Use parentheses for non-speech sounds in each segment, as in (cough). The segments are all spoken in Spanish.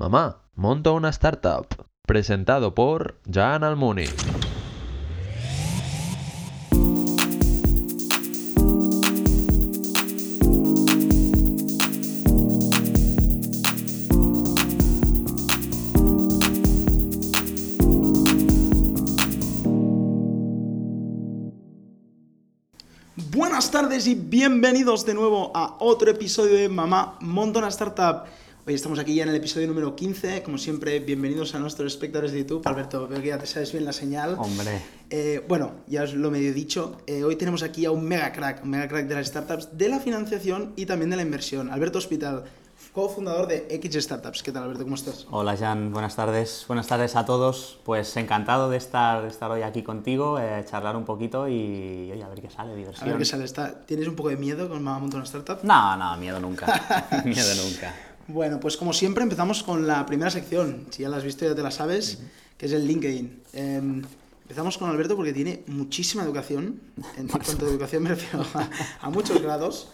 Mamá, monto una startup. Presentado por Jan Almuni. Buenas tardes y bienvenidos de nuevo a otro episodio de Mamá Monta una Startup. Hoy estamos aquí ya en el episodio número 15. Como siempre, bienvenidos a nuestros espectadores de YouTube. Alberto, veo que ya te sabes bien la señal. Hombre. Eh, bueno, ya os lo medio dicho. Eh, hoy tenemos aquí a un mega crack, un mega crack de las startups, de la financiación y también de la inversión. Alberto Hospital, cofundador de X Startups. ¿Qué tal, Alberto? ¿Cómo estás? Hola Jan, buenas tardes. Buenas tardes a todos. Pues encantado de estar, de estar hoy aquí contigo, eh, charlar un poquito y oye, a ver qué sale, A diversión. ver qué sale. Está... ¿Tienes un poco de miedo con Mamá Monta una Startup? No, no, miedo nunca. (laughs) miedo nunca. Bueno, pues como siempre empezamos con la primera sección. Si ya la has visto ya te la sabes, que es el LinkedIn. Eh, empezamos con Alberto porque tiene muchísima educación. En cuanto a educación me refiero a, a muchos grados.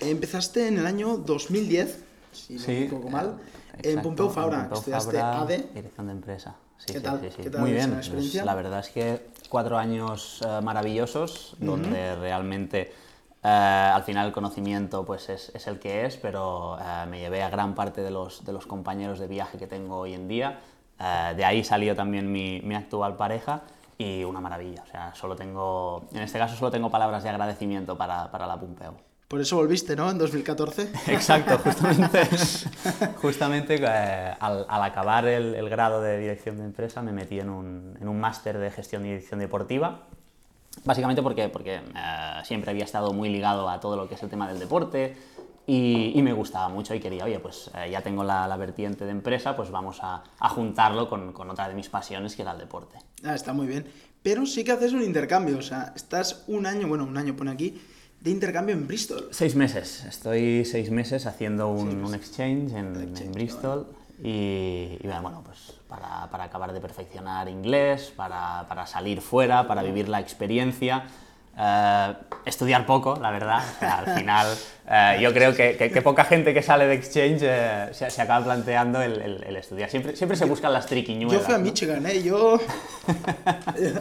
Eh, empezaste en el año 2010, si no me equivoco mal, en Pompeu Fabra. Pompeu Estudiaste Fabra, ADE. Dirección de empresa. Sí, ¿Qué sí, tal? sí. ¿Qué tal Muy bien. pues, la verdad es que cuatro años eh, maravillosos, donde realmente eh, al final el conocimiento pues es, es el que es, pero eh, me llevé a gran parte de los, de los compañeros de viaje que tengo hoy en día. Eh, de ahí salió también mi, mi actual pareja y una maravilla. O sea, solo tengo, en este caso solo tengo palabras de agradecimiento para, para la Pumpeo. Por eso volviste, ¿no? En 2014. (laughs) Exacto, justamente, (laughs) justamente eh, al, al acabar el, el grado de dirección de empresa me metí en un, en un máster de gestión y dirección deportiva. Básicamente porque, porque eh, siempre había estado muy ligado a todo lo que es el tema del deporte y, y me gustaba mucho y quería, oye, pues eh, ya tengo la, la vertiente de empresa, pues vamos a, a juntarlo con, con otra de mis pasiones que era el deporte. Ah, está muy bien. Pero sí que haces un intercambio. O sea, estás un año, bueno, un año pone aquí, de intercambio en Bristol. Seis meses, estoy seis meses haciendo un, Seis meses. un exchange en, en Bristol y, bueno, pues para, para acabar de perfeccionar inglés, para, para salir fuera, para vivir la experiencia. Eh, estudiar poco, la verdad. O sea, al final, eh, yo creo que, que- que poca gente que sale de exchange eh, se, se acaba planteando el, el- el estudiar. Siempre, siempre se buscan las triquiñuelas. Yo fui a ¿no? Michigan, ¿eh? Yo... (laughs)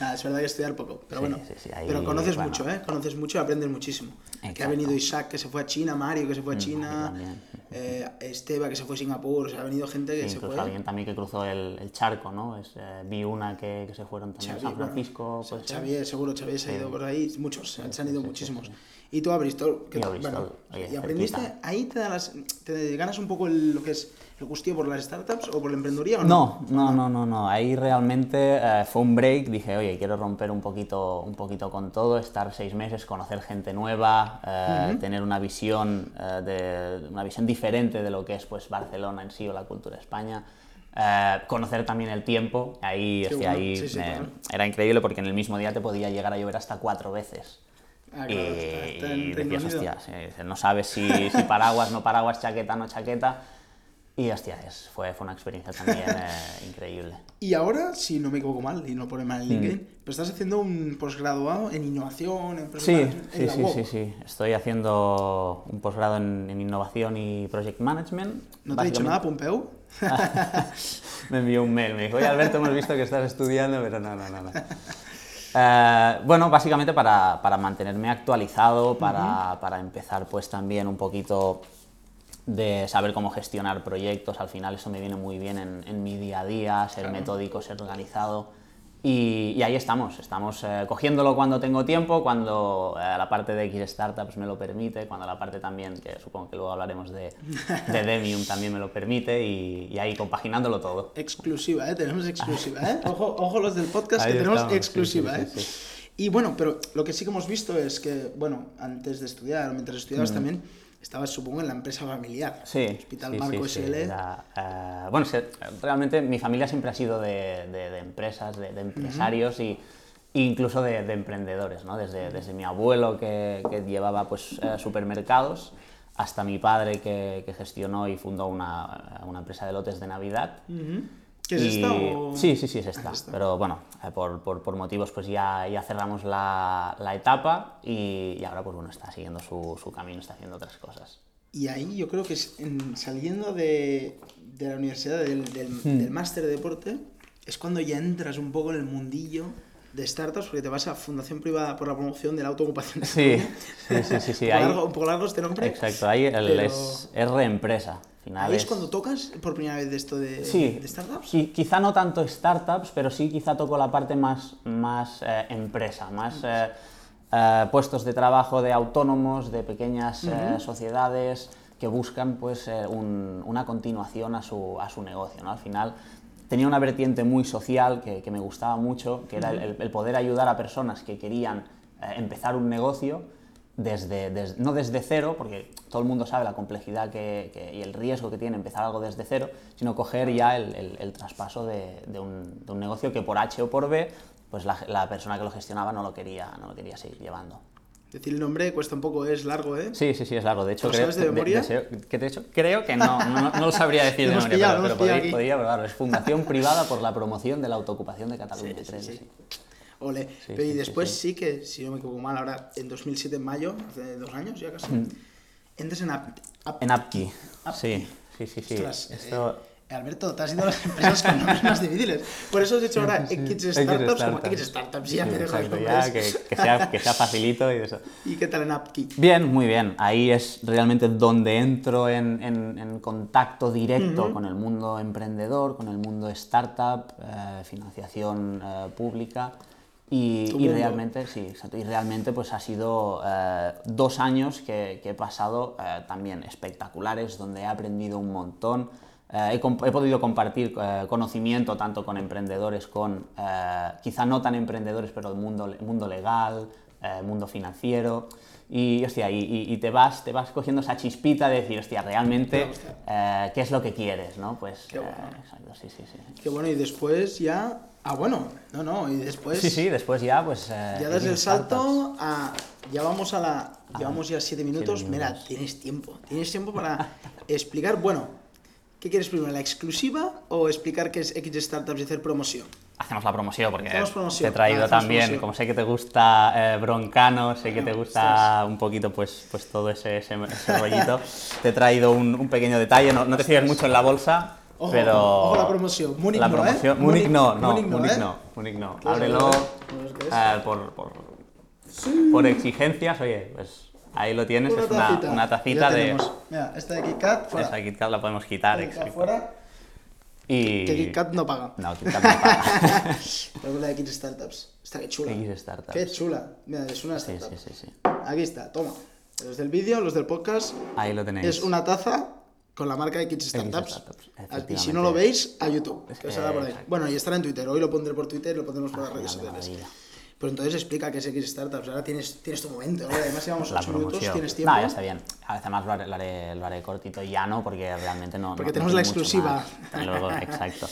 Nada, es verdad que estudiar poco, pero Sí, bueno. sí, sí, ahí, pero conoces bueno. mucho, ¿eh? Conoces mucho y aprendes muchísimo. Que ha Exacto. venido Isaac, que se fue a China, Mario, que se fue a China, también. eh, Esteba, que se fue a Singapur, o sea, ha venido gente que se fue... alguien también que cruzó el, el charco, ¿no? Es, eh, vi una que, que se fueron también a San bueno, Francisco. pues, Xavier, seguro, Xavier se ha ido por ahí, muchos, se han ido sí, sí, muchísimos. sí. Y tú a Bristol, que bueno, Bristol, oye, y aprendiste, cerquita. ahí te, da las- te ganas un poco el- lo que es el gustillo por las startups o por la emprendeduría o no? No, no, no, no, no. Ahí realmente eh, fue un break. Dije, oye, quiero romper un poquito, un poquito con todo, estar seis meses, conocer gente nueva, eh, tener una visión, eh, de, una visión diferente de lo que es pues, Barcelona en sí o la cultura de España. Eh, conocer también el tiempo. Ahí, hostia, bueno. ahí Sí, sí, me- claro. era increíble porque en el mismo día te podía llegar a llover hasta cuatro veces. Ah, claro, y está- está y decías, hostia, sí, no sabes si, si paraguas, no paraguas, chaqueta, no chaqueta. Y hostia, es- fue, fue una experiencia también (laughs) eh, increíble. Y ahora, si no me equivoco mal, y no pone mal en LinkedIn, pero estás haciendo un posgraduado en innovación, en Sí, en sí, la sí, sí, sí. Estoy haciendo un posgrado en, en innovación y project management. ¿No te he dicho nada, Pompeu? (laughs) (laughs) me envió un mail, me dijo, oye Alberto, hemos visto que estás estudiando, pero no, no, no. no. Eh, bueno, básicamente para, para mantenerme actualizado, para, para empezar pues también un poquito de saber cómo gestionar proyectos, al final eso me viene muy bien en, en mi día a día, ser metódico, ser organizado. Y, y ahí estamos, estamos eh, cogiéndolo cuando tengo tiempo, cuando eh, la parte de X Startups me lo permite, cuando la parte también, que supongo que luego hablaremos de, de (laughs) Demium, también me lo permite, y, y ahí compaginándolo todo. Exclusiva, ¿eh? Tenemos exclusiva, ¿eh? (laughs) Ojo, ojo los del podcast Ahí que tenemos estamos, exclusiva, sí, sí, sí. Y bueno, pero lo que sí que hemos visto es que, bueno, antes de estudiar, mientras estudiabas también, estabas, supongo, en la empresa familiar. Sí, Hospital sí, Marco sí, sí, SL. era, eh, bueno, se- realmente mi familia siempre ha sido de, de- de empresas, de, de empresarios y e incluso de, de emprendedores, ¿no? Desde, desde mi abuelo que, que llevaba pues, eh, supermercados hasta mi padre que, que gestionó y fundó una, una empresa de lotes de Navidad. Ujú. ¿Qué es Y- esta? o- Sí, sí, sí, es esta. es (laughs) esta. Pero bueno, eh, por, por- por motivos pues ya, ya cerramos la, la etapa y, y ahora pues bueno, está siguiendo su, su camino, está haciendo otras cosas. Y ahí yo creo que es en- saliendo de, de la universidad, del, del, Hmm. del máster de deporte, es cuando ya entras un poco en el mundillo de startups, porque te vas a Fundación Privada por la Promoción de la Autoocupación. Sí, sí, sí, sí, sí, (laughs) un, poco ahí- largo, un poco largo este nombre. Exacto, ahí el- Pero- es, es reempresa. Al final Ahí es es- cuando tocas por primera vez de esto de, Sí, de startups. qui- quizá no tanto startups, pero sí quizá toco la parte más, más eh, empresa, más eh, eh, puestos de trabajo de autónomos, de pequeñas eh, sociedades que buscan pues, eh, un- una continuación a su, a su negocio. ¿no? Al final tenía una vertiente muy social que, que me gustaba mucho, que era el, el- el poder ayudar a personas que querían eh, empezar un negocio desde, des- no desde cero, porque todo el mundo sabe la complejidad que, que- y el riesgo que tiene empezar algo desde cero, sino coger ya el, el- el traspaso de, de un, de un negocio que por H o por B, pues la, la persona que lo gestionaba no lo quería, no lo quería seguir llevando. Decir el nombre cuesta un poco, es largo, ¿eh? Sí, sí, sí, es largo. De hecho, ¿Lo creo, sabes de memoria? deseo- ¿qué te he dicho? creo que no, no, no lo sabría decir (laughs) de memoria, pillado, pero, pero podría, podría probarlo. Es Fundación Privada por la Promoción de la Autoocupación de Cataluña. Sí, sí, creo que sí. sí. Ole. Sí, Pero y sí, sí, después sí. sí, que, si no me equivoco mal, ahora en 2007, en mayo, hace dos años ya casi, entras en App. App- En Apki. Apki. Sí, sí, sí. sí. Ostras, Esto... eh, Alberto, te has ido a las empresas con nombres más difíciles. Por eso has hecho ahora X Startups como X Startups. Ya me exacto, ya, que, que sea, que sea facilito y eso. (laughs) ¿Y qué tal en Appkey? Bien, muy bien. Ahí es realmente donde entro en, en- en contacto directo con el mundo emprendedor, con el mundo startup, eh, financiación eh, pública. Y, y realmente, sí, exacto. Y realmente pues ha sido eh, dos años que, que he pasado eh, también espectaculares, donde he aprendido un montón. Eh, he, he podido compartir eh, conocimiento tanto con emprendedores, con eh, quizá no tan emprendedores, pero el mundo, el mundo legal, eh, mundo financiero. Y, hostia, y, y- te, vas, te vas cogiendo esa chispita de decir, hostia, realmente, eh, ¿qué es lo que quieres? ¿no? Pues, Qué bueno. eh, exacto, sí, sí, sí. Que bueno, y después ya... Ah, bueno, no, no, y después... Sí, sí, después ya, pues... eh, Ya das el salto a... Ya vamos a la... Llevamos ya siete minutos. siete Mira, minutos. tienes tiempo. Tienes tiempo para (laughs) explicar... Bueno, ¿qué quieres primero? ¿La exclusiva o explicar qué es X Startups y hacer promoción? Hacemos la promoción porque promoción. te he traído hacemos también, promoción. como sé que te gusta eh, Broncano, sé que te gusta un poquito pues, pues todo ese, ese, ese rollito, te he traído un, un pequeño detalle, no, no te fíes mucho en la bolsa, Ojo, pero... ojo la promoción. Múnich la no, ¿eh? promoción, Múnich- no, no, Múnich no, Múnich ¿eh? no, Múnich no. ¿Qué es Ábrelo eh? Eh, por, por, por exigencias, oye, pues ahí lo tienes, es una, tacita. una tacita de... Mira, esta de KitKat fuera. Esa KitKat la podemos quitar, exacto. fuera. Y... Que KitKat no paga. No, KitKat no paga. (laughs) De X Startups. Está que chula. X Startups. Qué chula. Mira, es una Sí, startup. sí, sí, sí. Aquí está, toma. Los del vídeo, los del podcast. Ahí lo tenéis. Es una taza con la marca X Startups. Startups, y si no lo veis, a YouTube. Que os por ahí. Bueno, y estará en Twitter. Hoy lo pondré por Twitter y lo pondremos por las redes de sociales. Pues entonces explica qué es X Startups. Ahora tienes, tienes tu momento. ¿no? Además, llevamos la 8 minutos, tienes tiempo. No, ya está bien. Además lo haré, lo haré, lo haré cortito y llano porque realmente no. Porque no- tenemos no la exclusiva. Luego, (laughs) exacto.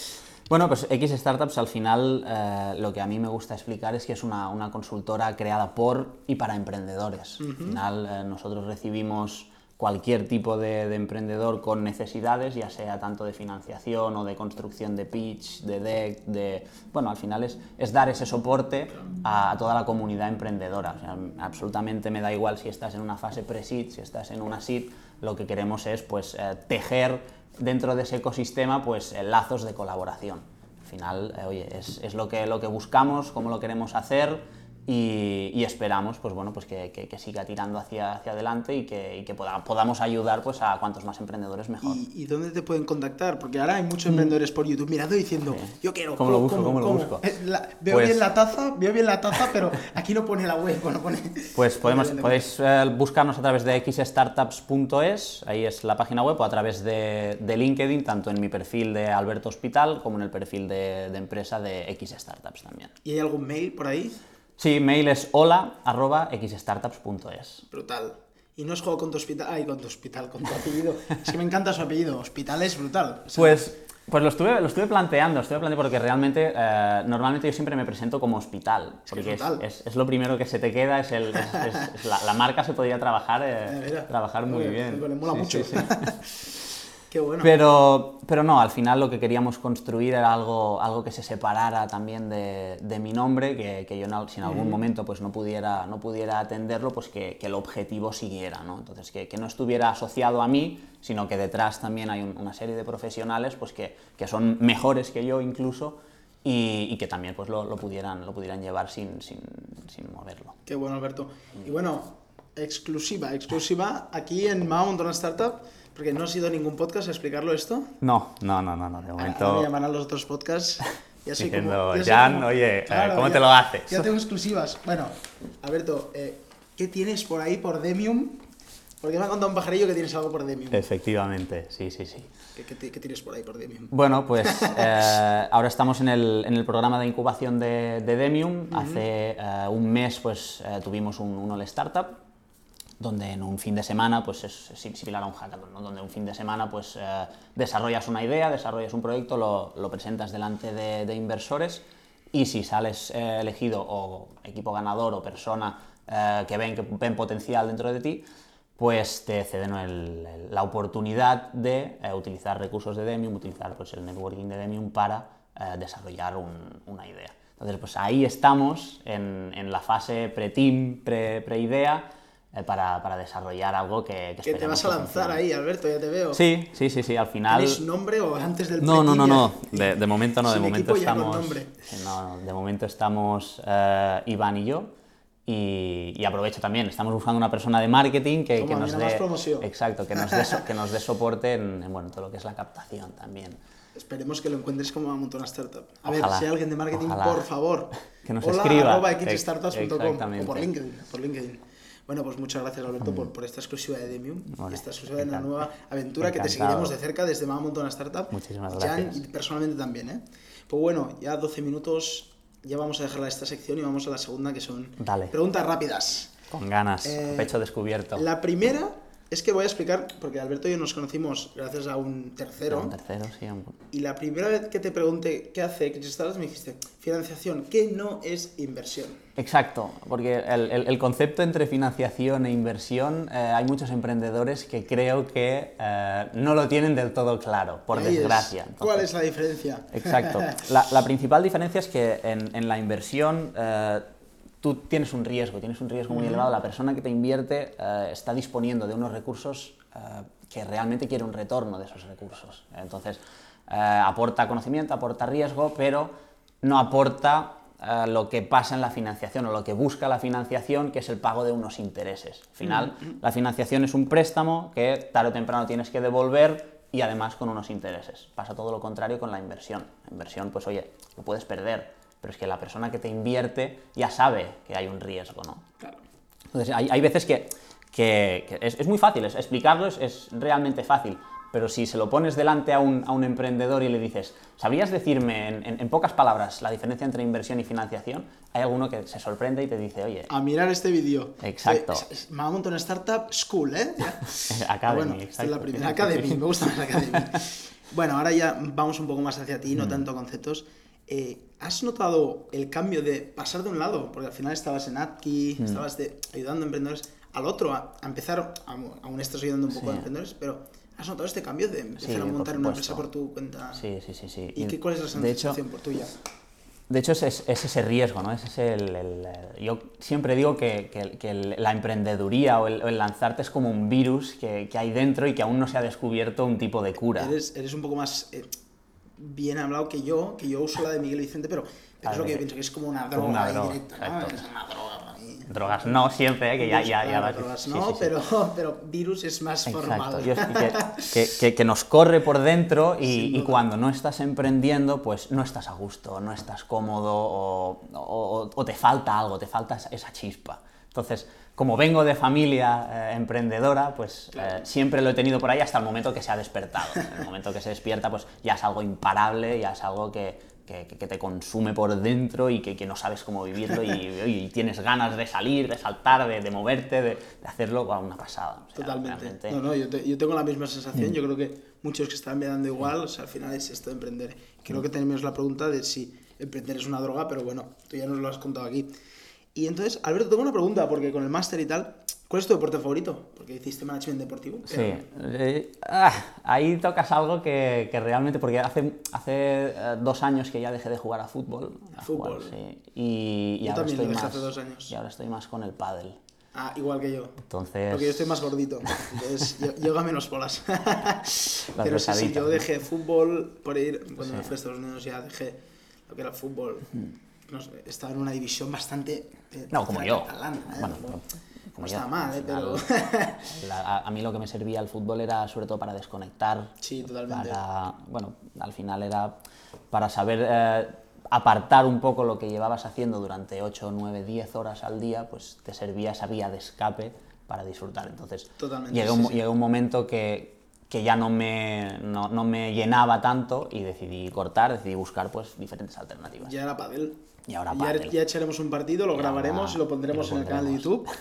Bueno, pues X Startups al final eh, lo que a mí me gusta explicar es que es una, una consultora creada por y para emprendedores. Al final eh, nosotros recibimos cualquier tipo de, de emprendedor con necesidades, ya sea tanto de financiación o de construcción de pitch, de deck, de... Bueno, al final es, es dar ese soporte a, toda la comunidad emprendedora. Absolutamente me da igual si estás en una fase pre-seed, si estás en una seed, lo que queremos es pues eh, tejer dentro de ese ecosistema pues eh, lazos de colaboración. Al final, eh, oye, es, es lo, que, lo que buscamos, cómo lo queremos hacer y, y esperamos pues, bueno, pues que, que- que siga tirando hacia, hacia adelante y que, y que poda- podamos ayudar pues, a cuantos más emprendedores mejor. ¿Y, y dónde te pueden contactar? Porque ahora hay muchos emprendedores por YouTube mirando diciendo, yo quiero. Mm. ¿Cómo lo busco? ¿Cómo lo busco? Eh, la- veo Pues- bien la taza, veo bien la taza, pero aquí no pone la web, no pone. Pues podemos, podéis eh, buscarnos a través de xstartups.es, ahí es la página web, o a través de, de LinkedIn, tanto en mi perfil de Alberto Hospital como en el perfil de, de empresa de X Startups también. ¿Y hay algún mail por ahí? Sí, mail es hola arroba xstartups.es. Brutal. Y no es juego con tu hospital. Ay, con tu hospital, con tu apellido. es que me encanta su apellido. Hospital es brutal. Pues, pues lo, estuve, lo estuve planteando, estuve planteando porque realmente, eh, normalmente yo siempre me presento como hospital, que porque es es, lo primero que se te queda, es, el, la, la marca se podría trabajar, eh, Eh, trabajar muy bien. pues le mola Sí, mucho. sí, sí. (laughs) Qué bueno. Pero, pero no, al final lo que queríamos construir era algo, algo que se separara también de, de mi nombre, que, que yo en si en algún momento pues no pudiera, no pudiera atenderlo, pues que, que el objetivo siguiera, ¿no? Entonces, que, que no estuviera asociado a mí, sino que detrás también hay un- una serie de profesionales pues que, que son mejores que yo incluso y, y que también pues lo, lo pudieran, lo pudieran llevar sin, sin, sin moverlo. Qué bueno, Alberto. Y bueno, exclusiva, exclusiva aquí en Mao Montona Startup, porque no ha sido ningún podcast a explicarlo esto. No, no, no, no, no, de Ahora momento... me llamarán los otros podcasts. (laughs) Ya soy Diciendo, como, ya soy "Jan, como- oye, eh, ¿cómo ya- te lo haces?" Ya tengo exclusivas. Bueno, Alberto, eh, ¿qué tienes por ahí por Demium? Porque me ha contado un pajarillo que tienes algo por Demium. Efectivamente, sí, sí, sí. ¿Qué, qué qué tienes por ahí por Demium? Bueno, pues (laughs) eh, ahora estamos en el, en el programa de incubación de, de Demium. Hace eh, un mes pues, eh, tuvimos un, un All Startup, donde en un fin de semana, pues es, similar a un hackathon, ¿no? donde un fin de semana pues, eh, desarrollas una idea, desarrollas un proyecto, lo, lo presentas delante de, de inversores y si sales eh, elegido o equipo ganador o persona eh, que, ven, que ven potencial dentro de ti, pues te ceden el- el- la oportunidad de eh, utilizar recursos de Demium, utilizar pues, el networking de Demium para eh, desarrollar un- una idea. Entonces, pues ahí estamos en, en la fase pre-team, pre- pre-idea, eh, para, para desarrollar algo que, que Que te vas a lanzar ahí, Alberto, ya te veo. Sí, sí, sí, sí, al final... ¿Tenéis nombre o antes del No, no, no, no. De, de momento no, de momento estamos. No, no, de momento estamos eh, Iván y yo. Y, y aprovecho también, estamos buscando una persona de marketing que, que nos dé. Exacto, que nos dé, so- que nos dé (laughs) soporte en, en, bueno, todo lo que es la captación también. Esperemos que lo encuentres como a Montona Startup. A ver, Ojalá, si hay alguien de marketing, ojalá. por favor. (laughs) Que nos Hola, escriba. arroba o por LinkedIn, por LinkedIn. Bueno, pues muchas gracias Alberto por, por esta exclusiva de Demium y esta exclusiva de una encantado. nueva aventura que te Encantado. seguiremos de cerca desde Mama Montona Startup. Muchísimas Jan, gracias. y personalmente también, ¿eh? Pues bueno, ya 12 minutos, ya vamos a dejar esta sección y vamos a la segunda que son Dale. preguntas rápidas. Con ganas, Eh, pecho descubierto. La primera es que voy a explicar, porque Alberto y yo nos conocimos gracias a un tercero. Un tercero, sí. un- Y la primera vez que te pregunté qué hace Startups me dijiste, financiación, ¿qué no es inversión? Exacto, porque el, el- el concepto entre financiación e inversión, eh, hay muchos emprendedores que creo que eh, no lo tienen del todo claro, por Ahí es. desgracia. ¿Cuál es la diferencia? Exacto. La, la principal diferencia es que en, en la inversión eh, tú tienes un riesgo, tienes un riesgo muy elevado. La persona que te invierte eh, está disponiendo de unos recursos eh, que realmente quiere un retorno de esos recursos. Entonces, eh, aporta conocimiento, aporta riesgo, pero no aporta lo que pasa en la financiación o lo que busca la financiación, que es el pago de unos intereses. Al final, la financiación es un préstamo que tarde o temprano tienes que devolver y además con unos intereses. Pasa todo lo contrario con la inversión. La inversión, pues oye, lo puedes perder, pero es que la persona que te invierte ya sabe que hay un riesgo, ¿no? Claro. Entonces, hay, hay veces que, que- que es, es muy fácil, es- explicarlo es, es realmente fácil, pero si se lo pones delante a un, a un emprendedor y le dices, ¿sabrías decirme en, en- en pocas palabras la diferencia entre inversión y financiación? Hay alguno que se sorprende y te dice, oye, A mirar este vídeo. Exacto. Eh, es- es- Mama Montona Startup School, ¿eh? (laughs) Academy, bueno, esta es exacto. la primera. Academy, me gusta más Academy. (laughs) bueno, ahora ya vamos un poco más hacia ti, Mm. no tanto a conceptos. Eh, ¿Has notado el cambio de pasar de un lado, porque al final estabas en Atki, Mm. estabas de- ayudando a emprendedores, al otro, a, a empezar, aún aún estás ayudando un poco Sí. a emprendedores, pero ¿has notado este cambio de empezar Sí, a montar una empresa por tu cuenta? Sí, sí, sí. sí. ¿Y qué, cuál es la de hecho, por tuya? De hecho, es, es- es ese riesgo, ¿no? Es ese el, el- el- yo siempre digo que, que- que el- la emprendeduría o el, o el lanzarte es como un virus que, que hay dentro y que aún no se ha descubierto un tipo de cura. Eres, eres un poco más eh, bien hablado que yo, que yo uso la de Miguel Vicente, pero, pero es lo que yo pienso, que es como una droga una ahí droga, directa, ¿no? Es una droga. Drogas no siempre, ¿eh? que ya, ya, ya Claro, drogas no, sí, sí. Pero, pero virus es más Exacto, formal. yo- (laughs) que, que- nos corre por dentro y, y cuando no estás emprendiendo, pues no estás a gusto, no estás cómodo o, o- o te falta algo, te falta esa chispa. Entonces, como vengo de familia eh, emprendedora, pues eh, siempre lo he tenido por ahí hasta el momento que se ha despertado. En el momento que se despierta, pues ya es algo imparable, ya es algo que, que- que te consume por dentro y que, que no sabes cómo vivirlo y, (laughs) y tienes ganas de salir, de saltar, de, de moverte, de, de hacerlo, wow, una pasada. O sea, Totalmente. realmente- Mm. No, no, yo, te- yo tengo la misma sensación. Yo creo que muchos que están mirando igual, o sea, al final es esto de emprender. Creo Mm. que tenemos la pregunta de si emprender es una droga, pero bueno, tú ya nos lo has contado aquí. Y entonces, Alberto, tengo una pregunta, porque con el máster y tal, ¿cuál es tu deporte favorito? Porque hiciste management deportivo. Sí, eh, ah, ahí tocas algo que, que, realmente, porque hace, hace eh, dos años que ya dejé de jugar a fútbol. A Fútbol. Jugar, sí. Y, y Yo ahora también estoy más, hace dos años. Y ahora estoy más con el pádel. Ah, igual que yo. Entonces, Porque yo estoy más gordito, entonces yo, yo hago menos bolas. (laughs) Pero sí, sí, yo dejé fútbol por ir, cuando me Sí. fui a Estados Unidos ya dejé lo que era fútbol. Sé, estaba en una división bastante... eh, No, como yo. catalana, ¿eh? Bueno, no, como no yo, mal, al ¿eh? pero... la- a, mí lo que me servía el fútbol era sobre todo para desconectar. Sí, totalmente. Para, bueno, al final era para saber eh, apartar un poco lo que llevabas haciendo durante 8, 9, 10 horas al día, pues te servía esa vía de escape para disfrutar. Entonces, sí, un, sí. un momento que, que ya no me, no, no me llenaba tanto y decidí cortar, decidí buscar pues diferentes alternativas. Ya era pádel. Y ahora ya, ya echaremos un partido, lo grabaremos ahora- y lo pondremos lo en el canal de. YouTube. (laughs)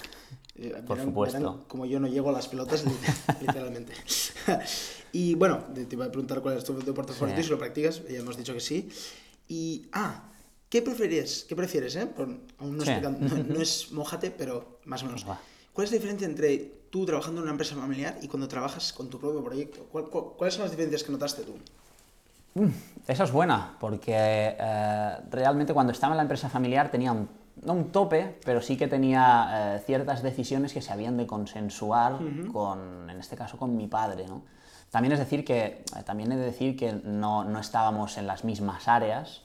Eh, Por verán- supuesto. verán como yo no llego a las pelotas, li- (laughs) literalmente. (laughs) y bueno, te iba a preguntar cuál es tu deporte favorito y si lo practicas, ya hemos dicho que sí. Y, ah, ¿qué prefieres? ¿Qué prefieres, eh? Por- aún no, Sí. no, no es mojate, pero más o menos. Va. ¿Cuál es la diferencia entre tú trabajando en una empresa familiar y cuando trabajas con tu propio proyecto? ¿Cuál- cuál- ¿Cuáles son las diferencias que notaste tú? Esa es buena, porque eh, realmente cuando estaba en la empresa familiar tenía un, no un tope, pero sí que tenía eh, ciertas decisiones que se habían de consensuar con, en este caso, con mi padre, ¿no? También es decir que, eh, también he de decir que no, no estábamos en las mismas áreas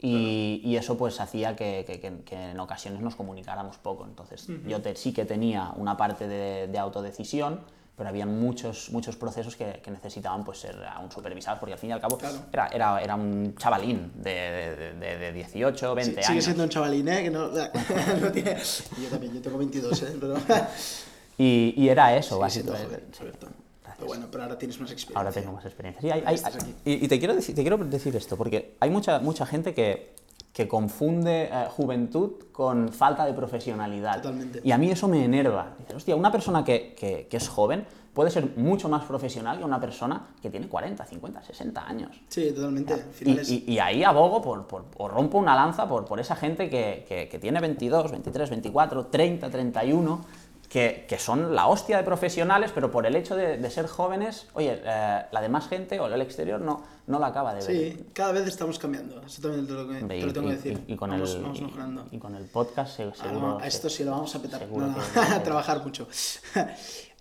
y, y eso pues hacía que, que- que- en ocasiones nos comunicáramos poco. Entonces yo te- sí que tenía una parte de, de autodecisión, pero había muchos, muchos procesos que, que necesitaban pues ser aún supervisados, porque al fin y al cabo Claro. era, era, era un chavalín de, de- de- de 18, 20 Sí- años. Sigue siendo un chavalín, ¿eh? Que no, (laughs) (laughs) no tiene... Yo también, yo tengo 22, ¿eh? Pero... Y, y era eso, siendo básicamente. Alberto. Pero bueno, pero ahora tienes más experiencia. Ahora tengo más experiencia. Sí, hay- hay- Estás aquí. y, y te, quiero decir, te quiero decir esto, porque hay mucha, mucha gente que, que confunde eh, juventud con falta de profesionalidad. Totalmente. Y a mí eso me enerva. Dices, hostia, una persona que, que- que es joven puede ser mucho más profesional que una persona que tiene 40, 50, 60 años. Sí, totalmente. Al Y, es- y- y ahí abogo por, por- o rompo una lanza por, por esa gente que, que- que tiene 22, 23, 24, 30, 31, que, que son la hostia de profesionales, pero por el hecho de, de ser jóvenes, oye, eh, la demás gente o el exterior no, no la acaba de ver. Sí, cada vez estamos cambiando. Eso también te lo, que- te Y- lo tengo que y- decir. y- y con vamos, el, vamos mejorando. y con el podcast Ah, seguro. no, a esto sí lo vamos a petar. No, no, que- (laughs) a trabajar mucho. (laughs)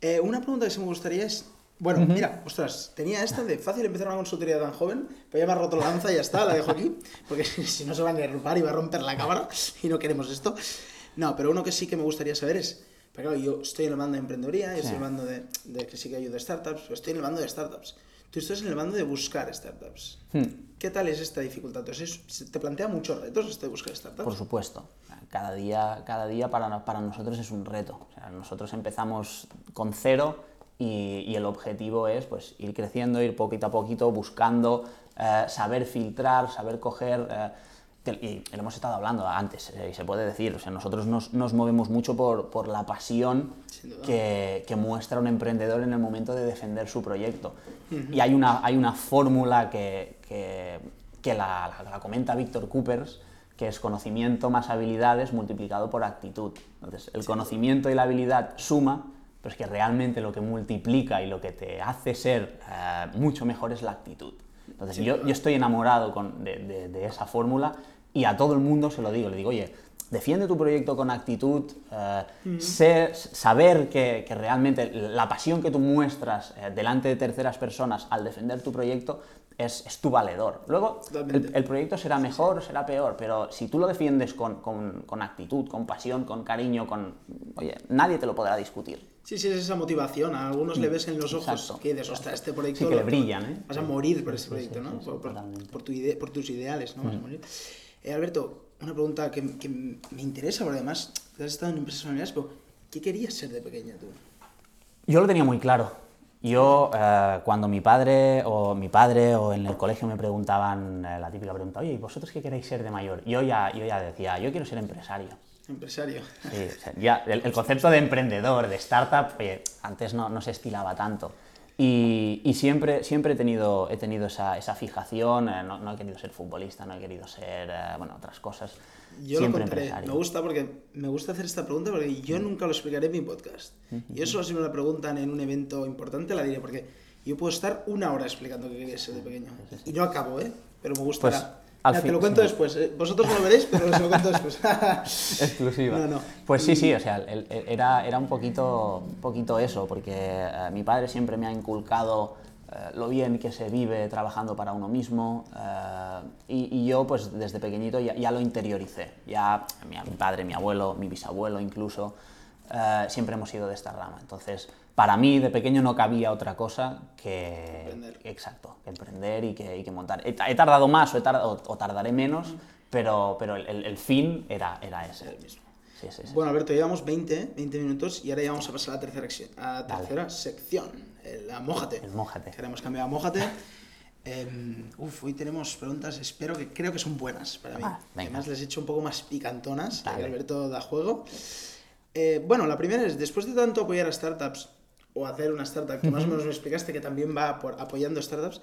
Eh, una pregunta que sí me gustaría es. Bueno, mira, ostras, tenía esta de fácil empezar una consultoría tan joven, pero ya me ha roto la lanza y ya está, la dejo aquí, (laughs) porque si no se va a derrumbar y va a romper la cámara y no queremos esto. No, pero uno que sí que me gustaría saber es, pero claro, yo estoy en el bando de emprendeduría, yo estoy en el bando de, de que sí que ayudo a startups, pero estoy en el bando de startups. Tú estás en el bando de buscar startups. Hmm. ¿Qué tal es esta dificultad? Entonces, ¿te plantea muchos retos este buscar startups? Por supuesto. Cada día, cada día para, para nosotros es un reto. O sea, nosotros empezamos con cero y, y el objetivo es pues, ir creciendo, ir poquito a poquito, buscando, eh, saber filtrar, saber coger. eh, y lo hemos estado hablando antes, eh, y se puede decir, o sea, nosotros nos, nos movemos mucho por, por la pasión que, que muestra un emprendedor en el momento de defender su proyecto. Y hay una, hay una fórmula que, que, que la, la- la comenta Víctor Coopers, que es conocimiento más habilidades multiplicado por actitud. Entonces, el conocimiento y la habilidad suma, pero es que realmente lo que multiplica y lo que te hace ser eh, mucho mejor es la actitud. Entonces, yo, estoy enamorado con- de, de- de esa fórmula y a todo el mundo se lo digo. Le digo, oye, defiende tu proyecto con actitud, eh, saber que, que realmente la pasión que tú muestras eh, delante de terceras personas al defender tu proyecto es, es tu valedor. Luego, el, el proyecto será mejor o será peor, pero si tú lo defiendes con, con- con actitud, con pasión, con cariño, con... Oye, nadie te lo podrá discutir. Sí, sí, es esa motivación. A algunos le ves en los ojos Mm, Exacto. que dices, ostras, este proyecto. Sí, que le brillan, ¿eh? Vas a morir por Sí, proyecto, ¿no? por, por- totalmente. Mm. por tu ide- por tus ideales, ¿no? Vas a morir. Eh, Alberto, una pregunta que, que me interesa, porque además te has estado en empresas familiares, pero ¿qué querías ser de pequeña tú? Yo lo tenía muy claro. Yo, eh, cuando mi padre o mi padre o en el colegio me preguntaban eh, la típica pregunta, oye, ¿y vosotros qué queréis ser de mayor? Yo ya, yo ya decía, yo quiero ser empresario. Empresario. Sí, o sea, ya, el, el concepto de emprendedor, de startup, oye, antes no, no se estilaba tanto. Y, y siempre, siempre he tenido, he tenido esa, esa fijación, eh, no, no he querido ser futbolista, no he querido ser, eh, bueno, otras cosas. Yo siempre lo contaré. empresario. Me gusta porque me gusta hacer esta pregunta porque yo nunca lo explicaré en mi podcast. Y eso si me la preguntan en un evento importante la diré porque yo puedo estar una hora explicando qué quería ser de pequeño. Y no acabo, ¿eh? Pero me gustará. Pues, al Mira, te lo cuento sí. después. ¿eh? Vosotros no lo veréis, pero os lo cuento después. (laughs) (laughs) exclusiva. No, no. Pues sí, sí, o sea, el- el- era, era un, poquito, un poquito eso, porque eh, mi padre siempre me ha inculcado eh, lo bien que se vive trabajando para uno mismo eh, y, y yo pues desde pequeñito ya, ya lo interioricé. Ya mi, mi padre, mi abuelo, mi bisabuelo incluso, eh, siempre hemos sido de esta rama. Entonces, para mí de pequeño no cabía otra cosa que... Emprender. Exacto, que emprender y que, y que montar. He, he tardado más o, he tardado- o tardaré menos, pero, pero el, el- fin era, era ese. El mismo. Sí, sí, sí. Bueno, Alberto, llevamos 20, 20 minutos y ahora ya vamos a pasar a la tercera, a la Dale. tercera sección, el- la Mójate. El mójate. Que hemos cambiado a Mójate. Em, uf, hoy tenemos preguntas, espero que creo que son buenas para mí. Ah. Además les he hecho un poco más picantonas, que. Alberto da juego. Eh, bueno, la primera es, después de tanto apoyar a startups, o hacer una startup, que más o menos me explicaste que también va por apoyando startups,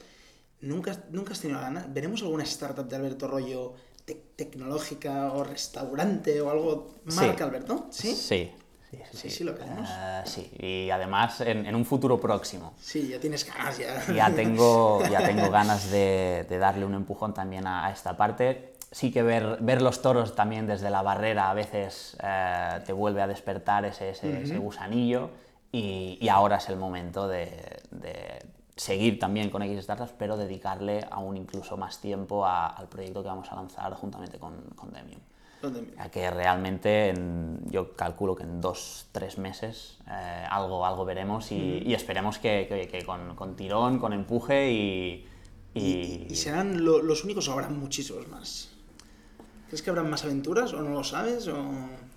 ¿nunca, nunca has tenido ganas? ¿Veremos alguna startup de Alberto rollo tec- tecnológica o restaurante o algo Sí. marca Alberto? ¿Sí? Sí. Sí, Sí, sí, lo veremos. Eh, sí, y además en, en un futuro próximo. Sí, ya tienes ganas ya. Ya tengo, ya tengo (laughs) ganas de, de darle un empujón también a, a esta parte. Sí que ver, ver los toros también desde la barrera a veces eh, te vuelve a despertar ese, ese, ese gusanillo y, y ahora es el momento de, de seguir también con X Startups, pero dedicarle aún incluso más tiempo a- al proyecto que vamos a lanzar juntamente con, con Demium. Ya que realmente en- yo calculo que en dos, tres meses eh, algo, algo veremos y, y esperemos que, que- que con, con tirón, con empuje y... ¿Y, y- y serán lo- los únicos o habrán muchísimos más? ¿Crees que habrán más aventuras o no lo sabes? O...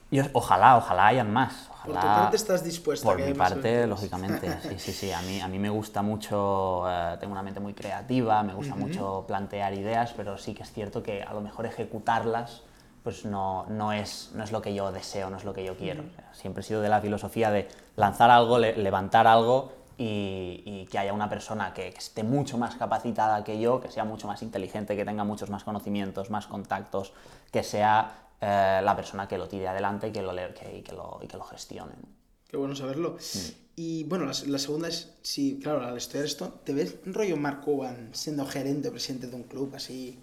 yo- ojalá, ojalá hayan más. Por Ojalá, tu parte estás dispuesta a Por que mi parte, aventuras. lógicamente, (laughs) sí, sí, sí. A mí, a mí me gusta mucho, eh, tengo una mente muy creativa, me gusta mucho plantear ideas, pero sí que es cierto que a lo mejor ejecutarlas pues no, no, es, no es lo que yo deseo, no es lo que yo quiero. O sea, siempre he sido de la filosofía de lanzar algo, le- levantar algo y, y que haya una persona que, que esté mucho más capacitada que yo, que sea mucho más inteligente, que tenga muchos más conocimientos, más contactos, que sea eh, la persona que lo tire adelante y que lo, que- y que lo, y que lo gestione. Qué bueno saberlo. Y bueno, la, la segunda es, si, claro, al estudiar esto, ¿te ves rollo Mark Cuban siendo gerente o presidente de un club así?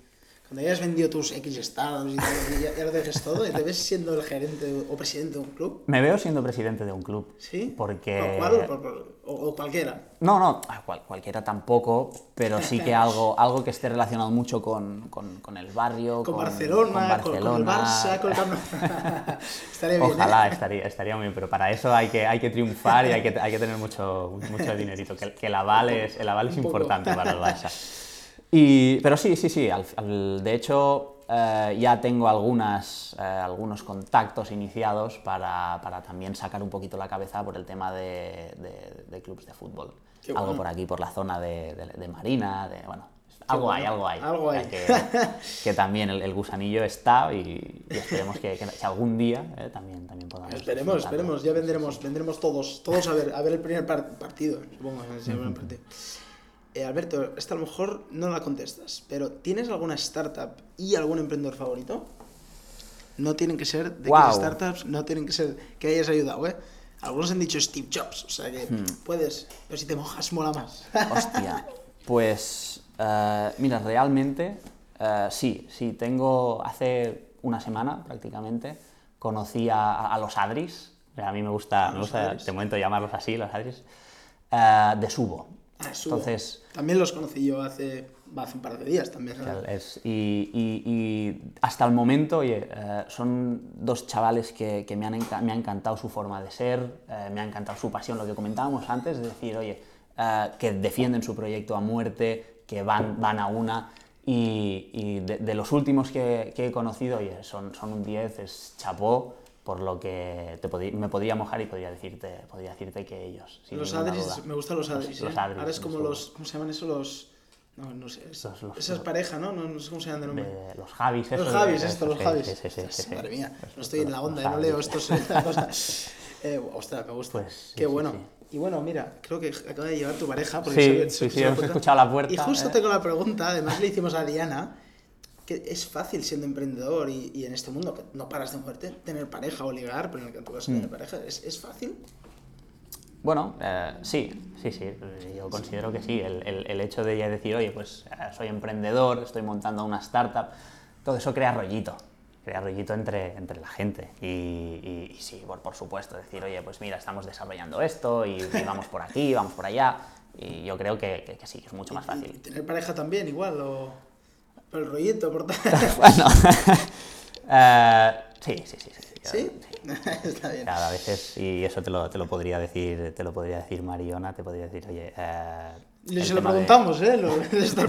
Cuando hayas vendido tus X estados y, todo, y ya, ya lo dejes todo, ¿te ves siendo el gerente o presidente de un club? Me veo siendo presidente de un club. ¿Sí? Porque... ¿Cuál? Por- por- o, o cualquiera. No, no, ah, cual- cualquiera tampoco, pero sí que (laughs) algo, algo que esté relacionado mucho con, con- con el barrio, Con, con, Barcelona, con con el Barcelona. Barça, con el Camp. (laughs) (laughs) Estaría bien, Ojalá, ¿eh? estaría, estaría muy bien, pero para eso hay que, hay que triunfar y hay que, hay que tener mucho, mucho dinerito, que, que el aval es, el aval es importante para el Barça. Y, pero sí, sí, sí, al- al- de hecho eh, ya tengo algunas, eh, algunos contactos iniciados para, para también sacar un poquito la cabeza por el tema de, de- de clubes de fútbol. Qué Algo bueno. por aquí, por la zona de, de- Marina, de, bueno, algo hay, bueno, algo hay. algo O sea hay. Que, (laughs) que también el, el gusanillo está y, y esperemos que, que- algún día eh, también, también podamos. Esperemos, disfrutarlo. esperemos, ya vendremos, vendremos todos, todos a ver, a ver el primer par- partido, supongo, el primer partido. Eh, Alberto, esta a lo mejor no la contestas, pero ¿tienes alguna startup y algún emprendedor favorito? No tienen que ser de. X startups, no tienen que ser que hayas ayudado, ¿eh? Algunos han dicho Steve Jobs, o sea que Hmm. puedes, pero si te mojas mola más. (laughs) Hostia, pues eh, mira, realmente eh, sí, sí, tengo hace una semana prácticamente, conocí a, a los Adris, a mí me gusta, me gusta de momento llamarlos así, los Adris, eh, de Subo. Ah. Entonces, También los conocí yo hace, hace un par de días también. y, y- y hasta el momento, oye, eh, son dos chavales que, que me, han me ha encantado su forma de ser, eh, me ha encantado su pasión, lo que comentábamos antes, es decir, oye, eh, que defienden su proyecto a muerte, que van, van a una. Y, y de, de los últimos que, que he conocido, oye, son, son un 10, es chapó, por lo que te me podría mojar y podría decirte, podría decirte que ellos. Los Adris, duda. me gustan los Adris. Los ¿eh? Adris, Ahora es como los- los, ¿cómo se llaman eso? Los, no, no sé, es- Los- los- esa es pareja, ¿no? ¿no? No sé cómo se llaman de nombre. de los Javis, Los Javis, esto, los Javis. sí, sí, sí, sí, sí. Madre mía, Los- no estoy en la los onda, no leo esto. es otra cosa. (laughs) Eh, ostras, me gusta. Pues Qué bueno. Y bueno, mira, creo que acaba de llegar tu pareja. Sí, se- sí, hemos escuchado la puerta, Y justo ¿eh? tengo la pregunta, además le hicimos a Diana, que es fácil siendo emprendedor y, y en este mundo que no paras de moverte, tener pareja o ligar, pero en el que tú vas a Mm. tener pareja, ¿es, es fácil? Bueno, eh, sí, sí, sí, yo considero que sí. El, el- el hecho de ya decir, oye, pues eh, soy emprendedor, estoy montando una startup, todo eso crea rollito, crea rollito entre, entre la gente. Y, y- y sí, por, por supuesto, decir, oye, pues mira, estamos desarrollando esto y, y vamos por aquí, vamos por allá. Y yo creo que, que- que sí, es mucho más fácil. tener pareja también, igual, o por el rollito, por. (laughs) Bueno, (laughs) eh, sí, sí, sí. sí, yo- ¿Sí? (laughs) Está bien. Cada veces, y eso te lo, te lo podría decir, te lo podría decir Mariona, te podría decir, oye, Y el se lo tema de- preguntamos, ¿eh? Lo de estar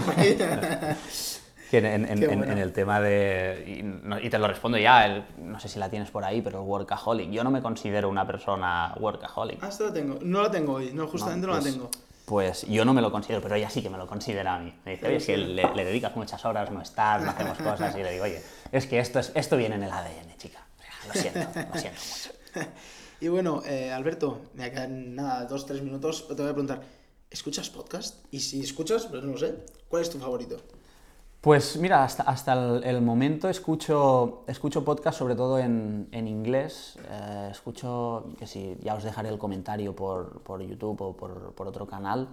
en, en- en- Qué en- bueno. en el tema de. Y, no- y te lo respondo ya, el- no sé si la tienes por ahí, pero el workaholic. Yo no me considero una persona workaholic. Ah, esto lo tengo. No la tengo hoy, no, justamente no, pues, la tengo. Pues yo no me lo considero, pero ella sí que me lo considera a mí. Me dice, oye, si le, le dedicas muchas horas, no estás, no hacemos cosas. Y le digo, oye, es que esto, es, esto viene en el ADN, chica. Lo siento, lo siento mucho. (laughs) Y bueno, eh, Alberto, me quedan nada, dos, tres minutos, pero te voy a preguntar, ¿escuchas podcast? Y si escuchas, pues no lo sé, ¿cuál es tu favorito? Pues mira, hasta, hasta el, el momento escucho, escucho podcast sobre todo en, en inglés. Eh, escucho, que si ya os dejaré el comentario por, por YouTube o por, por otro canal.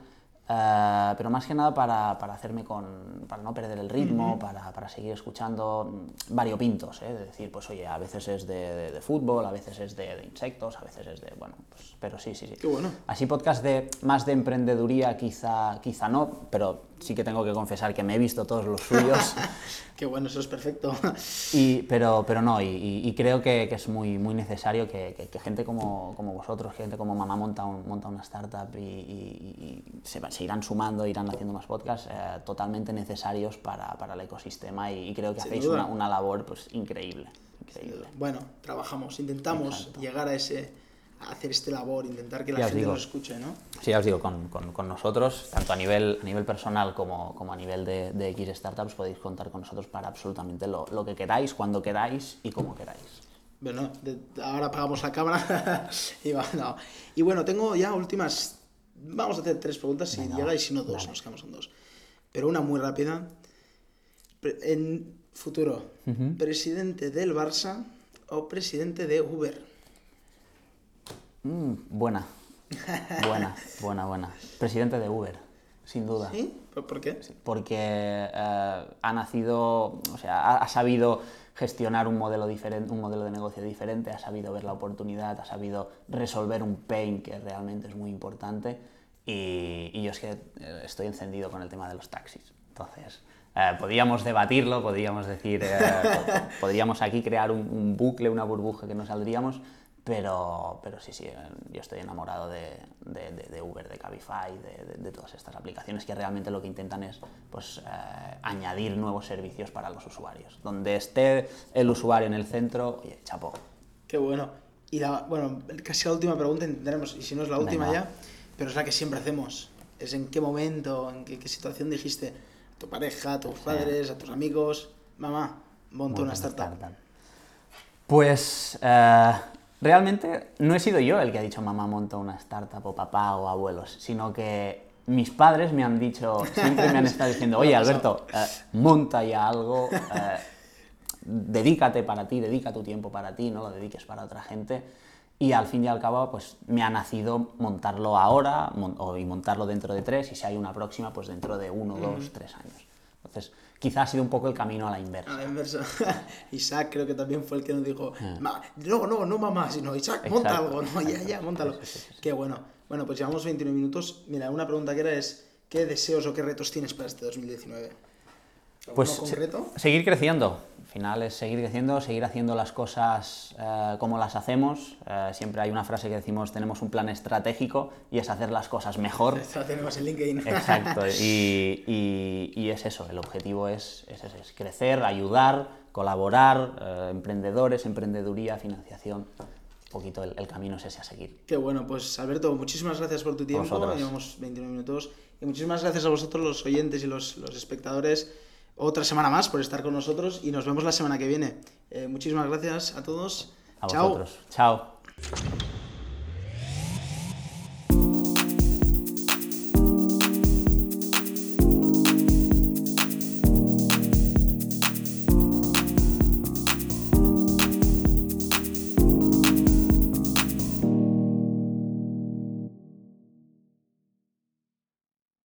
Eh, pero más que nada para, para hacerme con. para no perder el ritmo, para, para seguir escuchando variopintos. ¿eh? De decir, pues oye, a veces es de, de- de fútbol, a veces es de, de insectos, a veces es de. bueno, pues, pero sí, sí, sí. Qué bueno. Así podcast de más de emprendeduría quizá, quizá no, pero sí que tengo que confesar que me he visto todos los suyos. (laughs) Qué bueno, eso es perfecto. y, pero, pero no, y, y- creo que, que es muy, muy necesario que, que- que gente como, como vosotros, gente como Mamá monta, un- monta una startup y, y- y se, se irán sumando, irán haciendo más podcasts eh, totalmente necesarios para, para el ecosistema y, creo que Sin hacéis una, una labor pues, increíble. increíble. Bueno, trabajamos, intentamos llegar a ese, hacer este labor, intentar que la Ya gente digo. nos escuche, ¿no? Sí, ya os digo, con, con- con nosotros, tanto a nivel, a nivel personal como, como a nivel de, de X Startups, podéis contar con nosotros para absolutamente lo, lo que queráis, cuando queráis y como queráis. Bueno, de- ahora apagamos la cámara (laughs) y va, no. Y bueno, tengo ya últimas. Vamos a hacer tres preguntas si llega y si no, dos, nos quedamos en dos. Pero una muy rápida. En futuro, ¿presidente del Barça o presidente de Uber? Mm, buena, buena, (laughs) buena, buena. Presidente de Uber, sin duda. ¿Sí? ¿Por, qué? porque eh, ha nacido, o sea, ha, ha sabido gestionar un modelo diferente, un modelo de negocio diferente, ha sabido ver la oportunidad, ha sabido resolver un pain que realmente es muy importante y, y yo es que eh, estoy encendido con el tema de los taxis. Entonces, eh, podríamos debatirlo, podríamos decir, eh, (laughs) po- podríamos aquí crear un, un bucle, una burbuja que no saldríamos, pero, pero sí, sí, yo estoy enamorado de, de- de- de Uber, de Cabify, de, todas estas aplicaciones que realmente lo que intentan es pues, eh, añadir nuevos servicios para los usuarios. Donde esté el usuario en el centro, oye, chapo. Qué bueno. Y la, bueno, casi la última pregunta intentaremos, y si no es la última Venga. ya, pero es la que siempre hacemos. Es en qué momento, en qué, qué situación dijiste a tu pareja, a tus padres, a tus amigos, mamá, monto una startup. Pues eh, realmente no he sido yo el que ha dicho mamá monta una startup o papá o abuelos, sino que mis padres me han dicho, siempre me han (laughs) estado diciendo, oye. Alberto, eh, monta ya algo, eh, dedícate para ti, dedica tu tiempo para ti, no lo dediques para otra gente. Y al fin y al cabo, pues me ha nacido montarlo ahora mon- o, y montarlo dentro de tres, y si hay una próxima, pues dentro de uno, dos, tres años. Entonces, quizá ha sido un poco el camino a la inversa. A la inversa. (laughs) Isaac creo que también fue el que nos dijo, Ah. "Ma- no, no, no mamá, sino Isaac, monta Exacto, algo, no, (laughs) ya, ya, montalo. Qué bueno. Bueno, pues llevamos 29 minutos. Mira, una pregunta que era es, ¿qué deseos o qué retos tienes para este 2019? ¿Alguno Pues concreto? seguir creciendo. Al final es seguir creciendo, seguir haciendo las cosas eh, como las hacemos. Eh, siempre hay una frase que decimos, tenemos un plan estratégico y es hacer las cosas mejor. (laughs) Esto lo tenemos en LinkedIn. Exacto. (laughs) Y, y- y es eso, el objetivo es, es ese, es crecer, ayudar, colaborar, eh, emprendedores, emprendeduría, financiación. Un poquito el, el camino es ese a seguir. Qué bueno, pues Alberto, muchísimas gracias por tu tiempo. Llevamos 29 minutos. Y muchísimas gracias a vosotros, los oyentes y los, los espectadores, otra semana más por estar con nosotros y nos vemos la semana que viene. Eh, muchísimas gracias a todos. A Chao. vosotros. Chao.